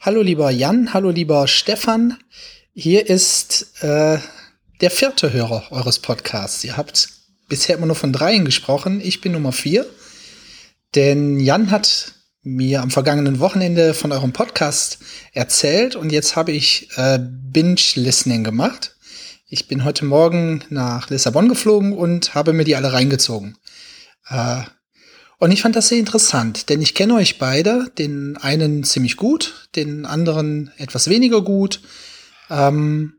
Hallo lieber Jan, hallo lieber Stefan. Hier ist äh, der vierte Hörer eures Podcasts. Ihr habt bisher immer nur von dreien gesprochen. Ich bin Nummer vier. Denn Jan hat mir am vergangenen Wochenende von eurem Podcast erzählt und jetzt habe ich äh, Binge-Listening gemacht. Ich bin heute Morgen nach Lissabon geflogen und habe mir die alle reingezogen. Äh, und ich fand das sehr interessant, denn ich kenne euch beide, den einen ziemlich gut, den anderen etwas weniger gut. Ähm,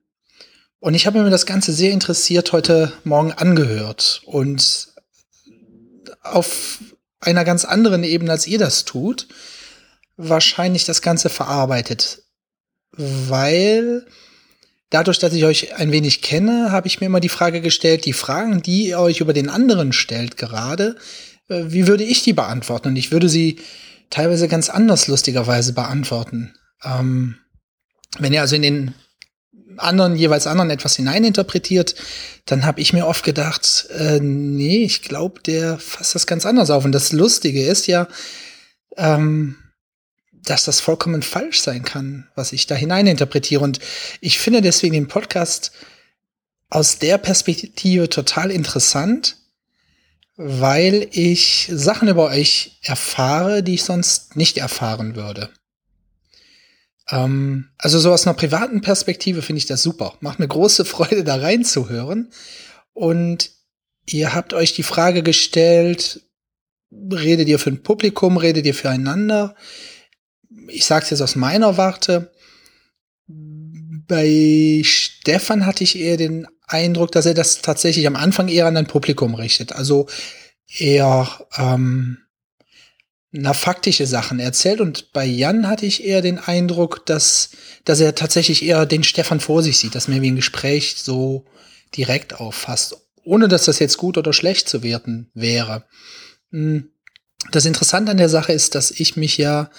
und ich habe mir das Ganze sehr interessiert heute Morgen angehört und auf einer ganz anderen Ebene, als ihr das tut, wahrscheinlich das Ganze verarbeitet. Weil dadurch, dass ich euch ein wenig kenne, habe ich mir immer die Frage gestellt, die Fragen, die ihr euch über den anderen stellt gerade, wie würde ich die beantworten? Und ich würde sie teilweise ganz anders lustigerweise beantworten. Ähm, wenn ihr also in den anderen, jeweils anderen etwas hineininterpretiert, dann habe ich mir oft gedacht, äh, nee, ich glaube, der fasst das ganz anders auf. Und das Lustige ist ja, ähm, dass das vollkommen falsch sein kann, was ich da hineininterpretiere. Und ich finde deswegen den Podcast aus der Perspektive total interessant, weil ich Sachen über euch erfahre, die ich sonst nicht erfahren würde. Ähm, also so aus einer privaten Perspektive finde ich das super. Macht mir große Freude, da reinzuhören. Und ihr habt euch die Frage gestellt, redet ihr für ein Publikum, redet ihr füreinander? Ich sage es jetzt aus meiner Warte. Bei Stefan hatte ich eher den Eindruck, dass er das tatsächlich am Anfang eher an ein Publikum richtet. Also eher ähm, na, faktische Sachen erzählt. Und bei Jan hatte ich eher den Eindruck, dass, dass er tatsächlich eher den Stefan vor sich sieht, dass man wie ein Gespräch so direkt auffasst, ohne dass das jetzt gut oder schlecht zu werten wäre. Hm. Das Interessante an der Sache ist, dass ich mich ja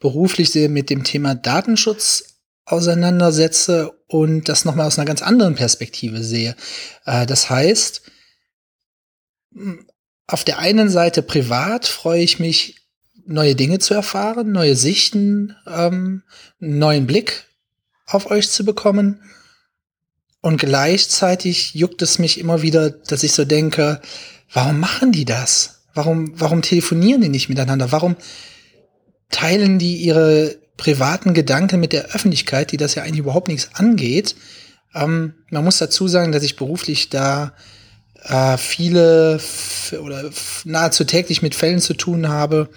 beruflich sehr mit dem Thema Datenschutz auseinandersetze und das nochmal aus einer ganz anderen Perspektive sehe. Äh, das heißt, auf der einen Seite privat freue ich mich, neue Dinge zu erfahren, neue Sichten, ähm, neuen Blick auf euch zu bekommen. Und gleichzeitig juckt es mich immer wieder, dass ich so denke, warum machen die das? Warum, warum telefonieren die nicht miteinander? Warum teilen die ihre privaten Gedanken mit der Öffentlichkeit, die das ja eigentlich überhaupt nichts angeht. Ähm, man muss dazu sagen, dass ich beruflich da äh, viele oder nahezu täglich mit Fällen zu tun habe,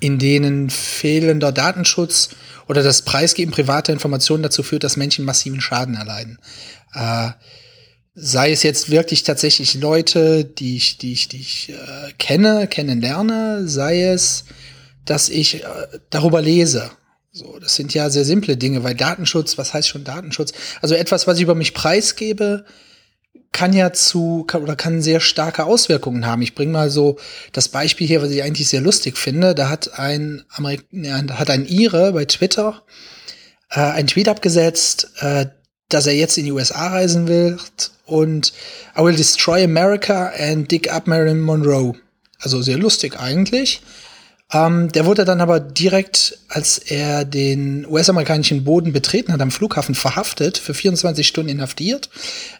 in denen fehlender Datenschutz oder das Preisgeben privater Informationen dazu führt, dass Menschen massiven Schaden erleiden. Äh, sei es jetzt wirklich tatsächlich Leute, die ich, die ich, die ich äh, kenne, kennenlerne, sei es dass ich äh, darüber lese. So, das sind ja sehr simple Dinge, weil Datenschutz, was heißt schon Datenschutz? Also etwas, was ich über mich preisgebe, kann ja zu kann, oder kann sehr starke Auswirkungen haben. Ich bringe mal so das Beispiel hier, was ich eigentlich sehr lustig finde. Da hat ein Amerik hat ein Ire bei Twitter äh, ein Tweet abgesetzt, äh, dass er jetzt in die USA reisen will und I will destroy America and dig up Marilyn Monroe. Also sehr lustig eigentlich. Ähm, der wurde dann aber direkt, als er den US-amerikanischen Boden betreten hat, am Flughafen verhaftet, für 24 Stunden inhaftiert,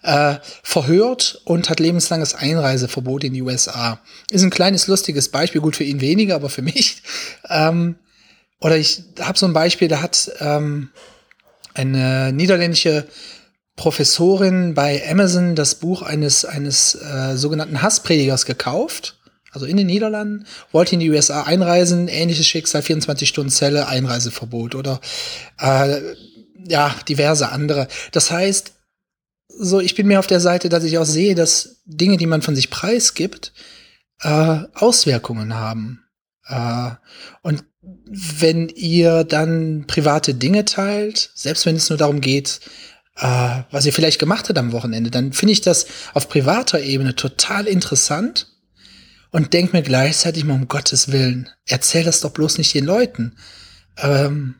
äh, verhört und hat lebenslanges Einreiseverbot in die USA. Ist ein kleines, lustiges Beispiel, gut für ihn weniger, aber für mich. Ähm, oder ich habe so ein Beispiel, da hat ähm, eine niederländische Professorin bei Amazon das Buch eines, eines äh, sogenannten Hasspredigers gekauft also in den Niederlanden, wollte in die USA einreisen, ähnliches Schicksal, 24 Stunden Zelle, Einreiseverbot oder äh, ja, diverse andere. Das heißt, so, ich bin mir auf der Seite, dass ich auch sehe, dass Dinge, die man von sich preisgibt, äh, Auswirkungen haben. Äh, und wenn ihr dann private Dinge teilt, selbst wenn es nur darum geht, äh, was ihr vielleicht gemacht habt am Wochenende, dann finde ich das auf privater Ebene total interessant und denk mir gleichzeitig mal um Gottes Willen, erzähl das doch bloß nicht den Leuten. Ähm,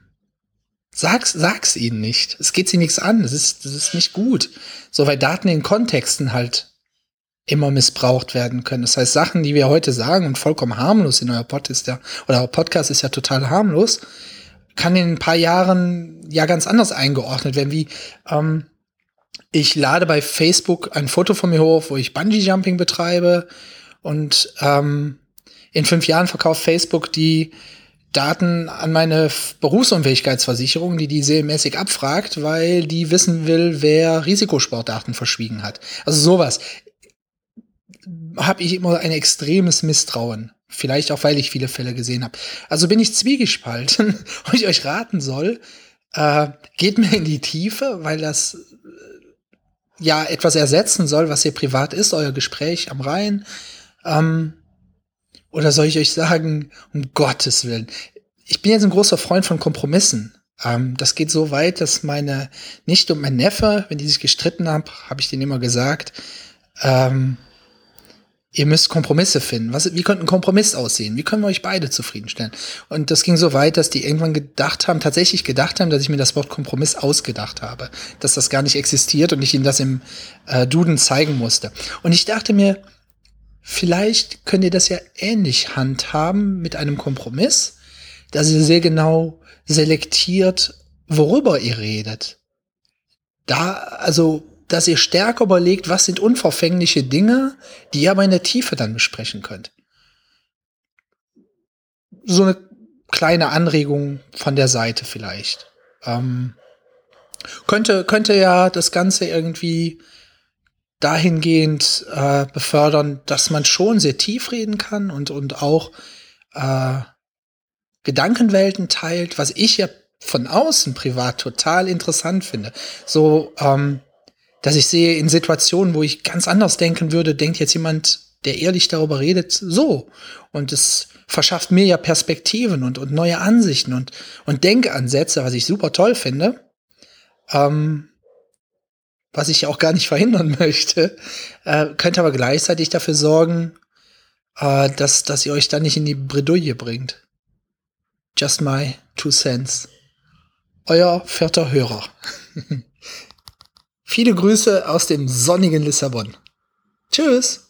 sag's, sag's ihnen nicht. Es geht sie nichts an. Das ist, das ist nicht gut. So, weil Daten in Kontexten halt immer missbraucht werden können. Das heißt, Sachen, die wir heute sagen und vollkommen harmlos in euer Podcast, ja, oder euer Podcast ist ja total harmlos, kann in ein paar Jahren ja ganz anders eingeordnet werden, wie ähm, ich lade bei Facebook ein Foto von mir hoch, wo ich Bungee Jumping betreibe und ähm, in fünf Jahren verkauft Facebook die Daten an meine Berufsunfähigkeitsversicherung, die die serienmäßig abfragt, weil die wissen will, wer Risikosportdaten verschwiegen hat. Also sowas habe ich immer ein extremes Misstrauen. Vielleicht auch, weil ich viele Fälle gesehen habe. Also bin ich zwiegespalten und ich euch raten soll, äh, geht mir in die Tiefe, weil das äh, ja etwas ersetzen soll, was hier privat ist, euer Gespräch am Rhein. Ähm, oder soll ich euch sagen, um Gottes Willen, ich bin jetzt ein großer Freund von Kompromissen. Ähm, das geht so weit, dass meine Nichte und mein Neffe, wenn die sich gestritten haben, habe ich denen immer gesagt, ähm, ihr müsst Kompromisse finden. Was, wie könnte ein Kompromiss aussehen? Wie können wir euch beide zufriedenstellen? Und das ging so weit, dass die irgendwann gedacht haben, tatsächlich gedacht haben, dass ich mir das Wort Kompromiss ausgedacht habe. Dass das gar nicht existiert und ich ihnen das im äh, Duden zeigen musste. Und ich dachte mir, vielleicht könnt ihr das ja ähnlich handhaben mit einem Kompromiss, dass ihr sehr genau selektiert, worüber ihr redet. Da, also dass ihr stärker überlegt, was sind unverfängliche Dinge, die ihr aber in der Tiefe dann besprechen könnt. So eine kleine Anregung von der Seite vielleicht. Ähm, könnte, könnte ja das Ganze irgendwie dahingehend äh, befördern, dass man schon sehr tief reden kann und, und auch äh, Gedankenwelten teilt, was ich ja von außen privat total interessant finde. So, ähm, dass ich sehe in Situationen, wo ich ganz anders denken würde, denkt jetzt jemand, der ehrlich darüber redet, so. Und es verschafft mir ja Perspektiven und, und neue Ansichten und, und Denkansätze, was ich super toll finde. Ähm, was ich auch gar nicht verhindern möchte, äh, könnte aber gleichzeitig dafür sorgen, äh, dass, dass ihr euch da nicht in die Bredouille bringt. Just my two cents. Euer vierter Hörer. Viele Grüße aus dem sonnigen Lissabon. Tschüss.